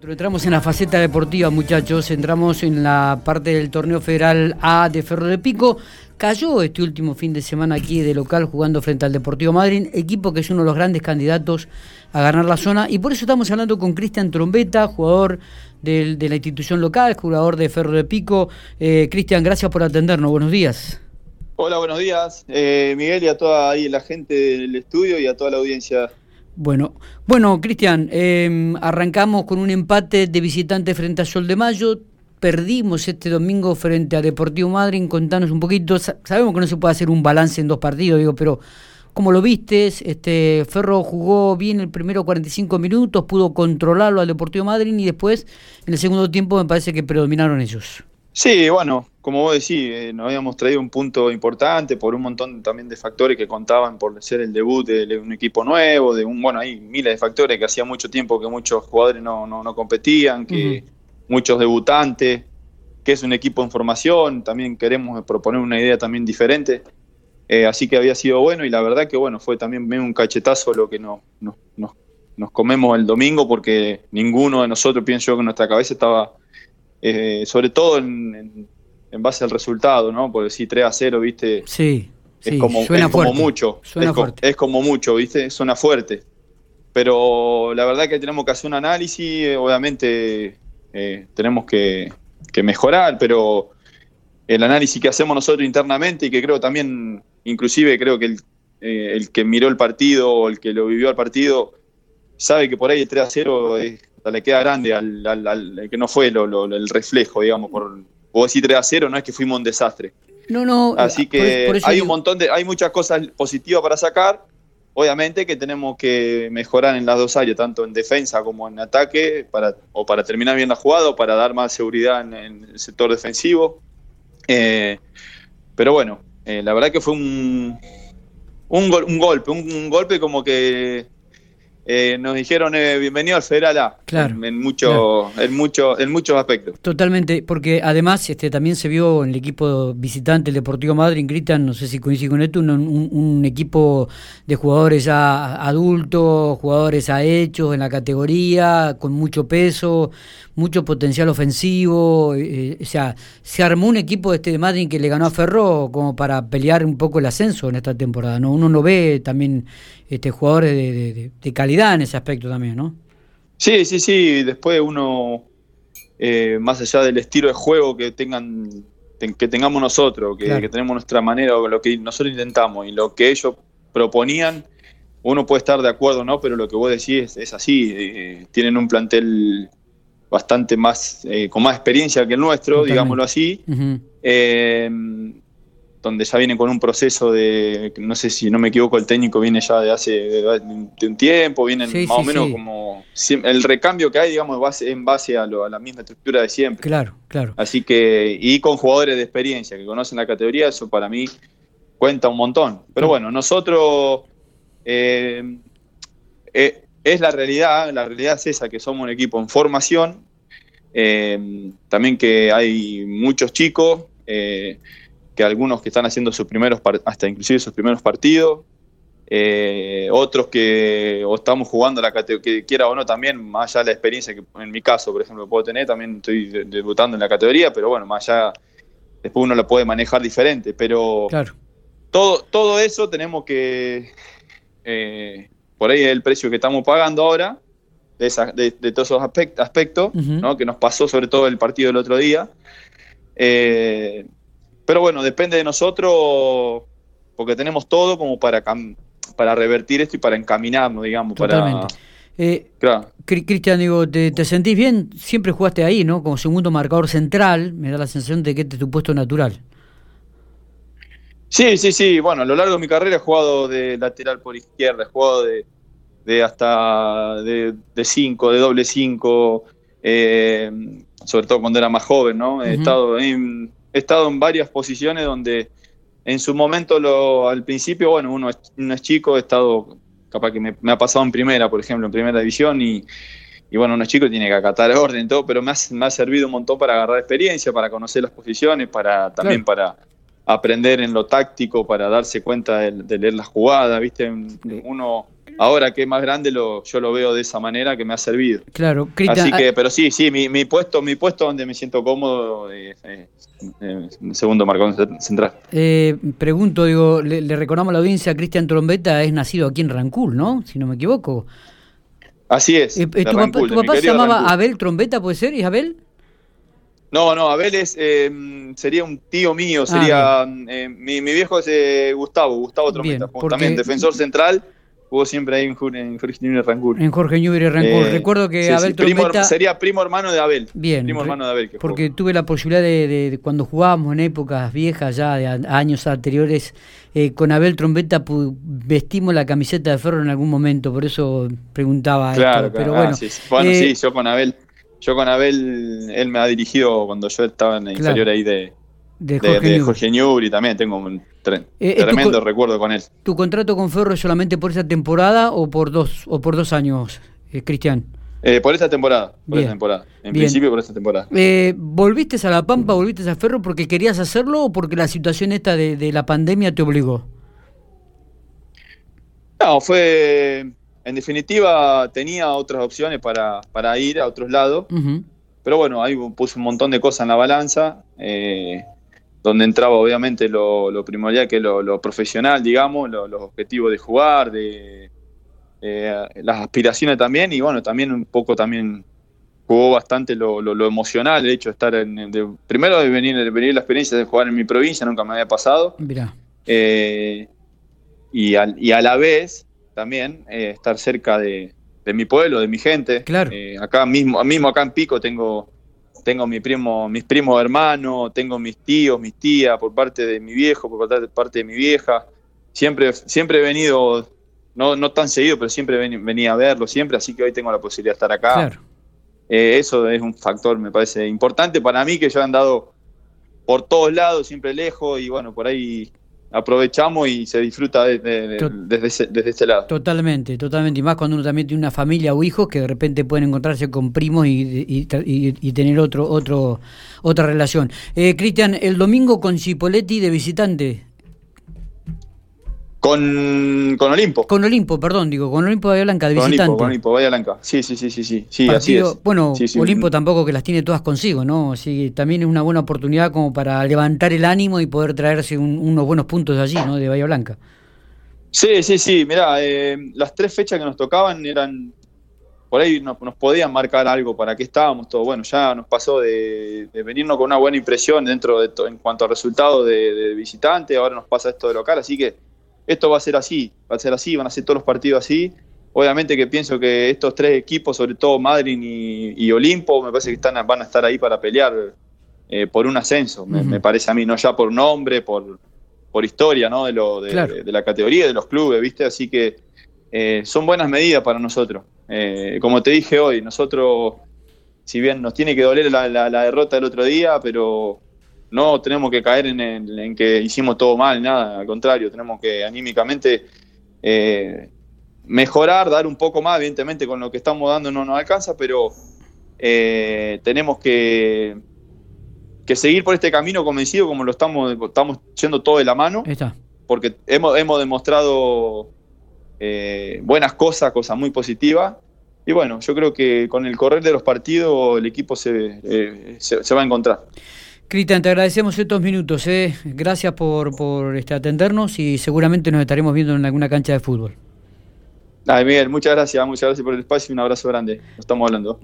Entramos en la faceta deportiva, muchachos. Entramos en la parte del torneo federal A de Ferro de Pico. Cayó este último fin de semana aquí de local jugando frente al Deportivo Madrid, equipo que es uno de los grandes candidatos a ganar la zona. Y por eso estamos hablando con Cristian Trombeta, jugador de la institución local, jugador de Ferro de Pico. Eh, Cristian, gracias por atendernos. Buenos días. Hola, buenos días, eh, Miguel, y a toda la gente del estudio y a toda la audiencia bueno, bueno, Cristian, em, arrancamos con un empate de visitante frente a Sol de Mayo. Perdimos este domingo frente a Deportivo Madrid. Contanos un poquito. Sabemos que no se puede hacer un balance en dos partidos, digo, pero ¿cómo lo viste? Este Ferro jugó bien el primero 45 minutos, pudo controlarlo al Deportivo Madrid y después, en el segundo tiempo, me parece que predominaron ellos. Sí, bueno, como vos decís, eh, nos habíamos traído un punto importante por un montón también de factores que contaban por ser el debut de, un equipo nuevo, de un, bueno, hay miles de factores que hacía mucho tiempo que muchos jugadores no, no, competían, que muchos debutantes, que es un equipo en formación, también queremos proponer una idea también diferente. Eh, así que había sido bueno y la verdad que bueno, fue también un cachetazo lo que nos, nos, nos comemos el domingo porque ninguno de nosotros, pienso yo, que nuestra cabeza estaba eh, sobre todo en, base al resultado, ¿no? Porque si 3 a 0, ¿viste? Sí, es como, es como mucho. Suena es, fuerte. es como mucho, ¿viste? Suena fuerte. Pero la verdad que tenemos que hacer un análisis, eh, obviamente eh, tenemos que, mejorar, pero el análisis que hacemos nosotros internamente y que creo también, inclusive creo que el, el que miró el partido o el que lo vivió al partido, sabe que por ahí el 3 a 0 es le queda grande al, que no fue el reflejo, digamos, por o decir 3 a 0, no es que fuimos un desastre. No, no. Así que hay un montón de, hay muchas cosas positivas para sacar. Obviamente que tenemos que mejorar en las dos áreas, tanto en defensa como en ataque, para, o para terminar bien la jugada o para dar más seguridad en, el sector defensivo. Eh, pero bueno, eh, la verdad que fue un, un, un golpe, un, golpe como que eh, nos dijeron bienvenido al Federal A. Claro. En, mucho, en, mucho, en muchos aspectos. Totalmente, porque además este también se vio en el equipo visitante, el Deportivo Madrid, gritan, no sé si coincide con esto, un, equipo de jugadores ya adultos, jugadores ya hechos en la categoría, con mucho peso, mucho potencial ofensivo. Eh, o sea, se armó un equipo de este de Madrid que le ganó a Ferro como para pelear un poco el ascenso en esta temporada. ¿no? Uno no ve también este, jugadores de, calidad en ese aspecto también, ¿no? Sí, sí, sí. Después uno, eh, más allá del estilo de juego que tengan que tengamos nosotros, que, tenemos nuestra manera, o lo que nosotros intentamos y lo que ellos proponían, uno puede estar de acuerdo, ¿no? Pero lo que vos decís es, así. Eh, tienen un plantel bastante más, eh, con más experiencia que el nuestro, digámoslo así donde ya viene con un proceso de, no sé si no me equivoco, el técnico viene ya de hace de, un tiempo, viene más o menos como el recambio que hay, digamos, base, en base a, la misma estructura de siempre. Claro, claro. Así que, y con jugadores de experiencia que conocen la categoría, eso para mí cuenta un montón. Pero bueno, nosotros eh, eh, es la realidad, la realidad es esa, que somos un equipo en formación, eh, también que hay muchos chicos que algunos que están haciendo sus primeros, hasta inclusive sus primeros partidos, eh, otros que o estamos jugando la categoría, que quiera o no también, más allá de la experiencia que en mi caso, por ejemplo, puedo tener, también estoy debutando en la categoría, pero bueno, más allá, después uno la puede manejar diferente, pero claro. todo, todo eso tenemos que, eh, por ahí es el precio que estamos pagando ahora, de, de, todos esos aspectos, ¿no? que nos pasó sobre todo el partido del otro día. Eh, pero bueno, depende de nosotros, porque tenemos todo como para, para revertir esto y para encaminarnos, digamos. Totalmente. Para, eh, Cristian, digo, ¿te, sentís bien? Siempre jugaste ahí, ¿no? Como segundo marcador central, me da la sensación de que este es tu puesto natural. Sí, sí, sí. Bueno, a lo largo de mi carrera he jugado de lateral por izquierda, he jugado de, hasta de 5, de, doble 5, eh, sobre todo cuando era más joven, ¿no? He estado en he estado en varias posiciones donde en su momento, lo, al principio, bueno, uno es, chico, he estado, capaz que me, ha pasado en primera, por ejemplo, en primera división, y, bueno, uno es chico, tiene que acatar orden y todo, pero me ha, me ha, servido un montón para agarrar experiencia, para conocer las posiciones, para también para aprender en lo táctico, para darse cuenta de, leer las jugadas, ¿viste? Uno ahora que es más grande lo, yo lo veo de esa manera que me ha servido. Claro, Cristian, Así que, pero sí, sí, mi, mi, puesto, mi puesto donde me siento cómodo es, segundo marcón central. Eh, pregunto, digo, le, recordamos a la audiencia, Cristian Trombeta es nacido aquí en Rancul, ¿no? Si no me equivoco. Así es. Eh, eh, ¿Tu, papá, se llamaba Abel Trombeta, puede ser? ¿Y Abel? No, no, Abel es, eh, sería un tío mío, ah, sería eh, mi, mi, viejo es Gustavo, Gustavo Trombeta, también defensor central, jugó siempre ahí en, Jorge Newbery Rancul. En Jorge Newbery Rancul. Recuerdo que Abel Trombeta... sería primo hermano de Abel. Bien. Primo hermano de Abel. porque tuve la posibilidad de, cuando jugábamos en épocas viejas ya, de años anteriores, con Abel Trombeta vestimos la camiseta de Ferro en algún momento, por eso preguntaba claro, esto. Pero bueno, sí, bueno sí, yo con Abel yo con Abel, él me ha dirigido cuando yo estaba en el inferior ahí de, de Jorge, de, también tengo un eh, tremendo recuerdo con él. ¿Tu contrato con Ferro es solamente por esa temporada o por dos, o por dos años, eh, Cristian? Eh, por esta temporada, por esta temporada. En principio por esta temporada. ¿Volviste a La Pampa, volviste a Ferro porque querías hacerlo o porque la situación esta de la pandemia te obligó? No, fue en definitiva tenía otras opciones para, para ir a otros lados, pero bueno, ahí puse un montón de cosas en la balanza, eh, donde entraba obviamente lo, primordial que es lo, profesional, digamos, los objetivos de jugar, de eh, las aspiraciones también, y bueno, también un poco también jugó bastante lo, emocional, el hecho de estar en, primero de venir, de venir la experiencia de jugar en mi provincia, nunca me había pasado. Eh, y, y a la vez también, eh, estar cerca de, mi pueblo, de mi gente. Claro. Acá mismo, mismo acá en Pico tengo, tengo mi primo, mis primos hermanos, tengo mis tíos, mis tías, por parte de mi viejo, por parte de mi vieja. Siempre, siempre he venido, no, no tan seguido, pero siempre venía a verlo, siempre, así que hoy tengo la posibilidad de estar acá. Claro. Eh, eso es un factor, me parece importante para mí, que yo he andado por todos lados, siempre lejos, y bueno, por ahí aprovechamos y se disfruta desde, ese, lado. Totalmente, totalmente. Y más cuando uno también tiene una familia o hijos que de repente pueden encontrarse con primos y, tener otro, otro, otra relación. Eh, Cristian, el domingo con Cipoletti de visitante. Con, con Olimpo. Con Olimpo, perdón, digo, con Olimpo Bahía Blanca, de con visitante. Olimpo, con Olimpo Bahía Blanca. Sí, sí, sí, sí, sí, sí así es. Bueno, Olimpo tampoco que las tiene todas consigo, ¿no? Sí, también es una buena oportunidad como para levantar el ánimo y poder traerse unos buenos puntos allí, ¿no? De Bahía Blanca. Sí, sí, sí, mirá, eh, las tres fechas que nos tocaban eran, por ahí nos, podían marcar algo para qué estábamos, todo. Bueno, ya nos pasó de, venirnos con una buena impresión dentro de en cuanto a resultados de, de visitante, ahora nos pasa esto de local, así que esto va a ser así, va a ser así, van a ser todos los partidos así. Obviamente que pienso que estos tres equipos, sobre todo Madrid y, Olimpo, me parece que están, van a estar ahí para pelear eh, por un ascenso, me, parece a mí, no ya por nombre, por, por historia, ¿no? De, lo, de, la categoría, de los clubes, ¿viste? Así que eh, son buenas medidas para nosotros. Eh, como te dije hoy, nosotros, si bien nos tiene que doler la, la derrota del otro día, pero no tenemos que caer en, que hicimos todo mal, nada, al contrario, tenemos que anímicamente eh, mejorar, dar un poco más, evidentemente con lo que estamos dando no nos alcanza, pero eh, tenemos que, que seguir por este camino convencido como lo estamos, estamos yendo todo de la mano, porque hemos, hemos demostrado eh, buenas cosas, cosas muy positivas. Y bueno, yo creo que con el correr de los partidos el equipo se, se va a encontrar. Cristian, te agradecemos estos minutos. Eh. Gracias por, por este, atendernos y seguramente nos estaremos viendo en alguna cancha de fútbol. Ay, Miguel, muchas gracias, muchas gracias por el espacio y un abrazo grande. Nos estamos hablando.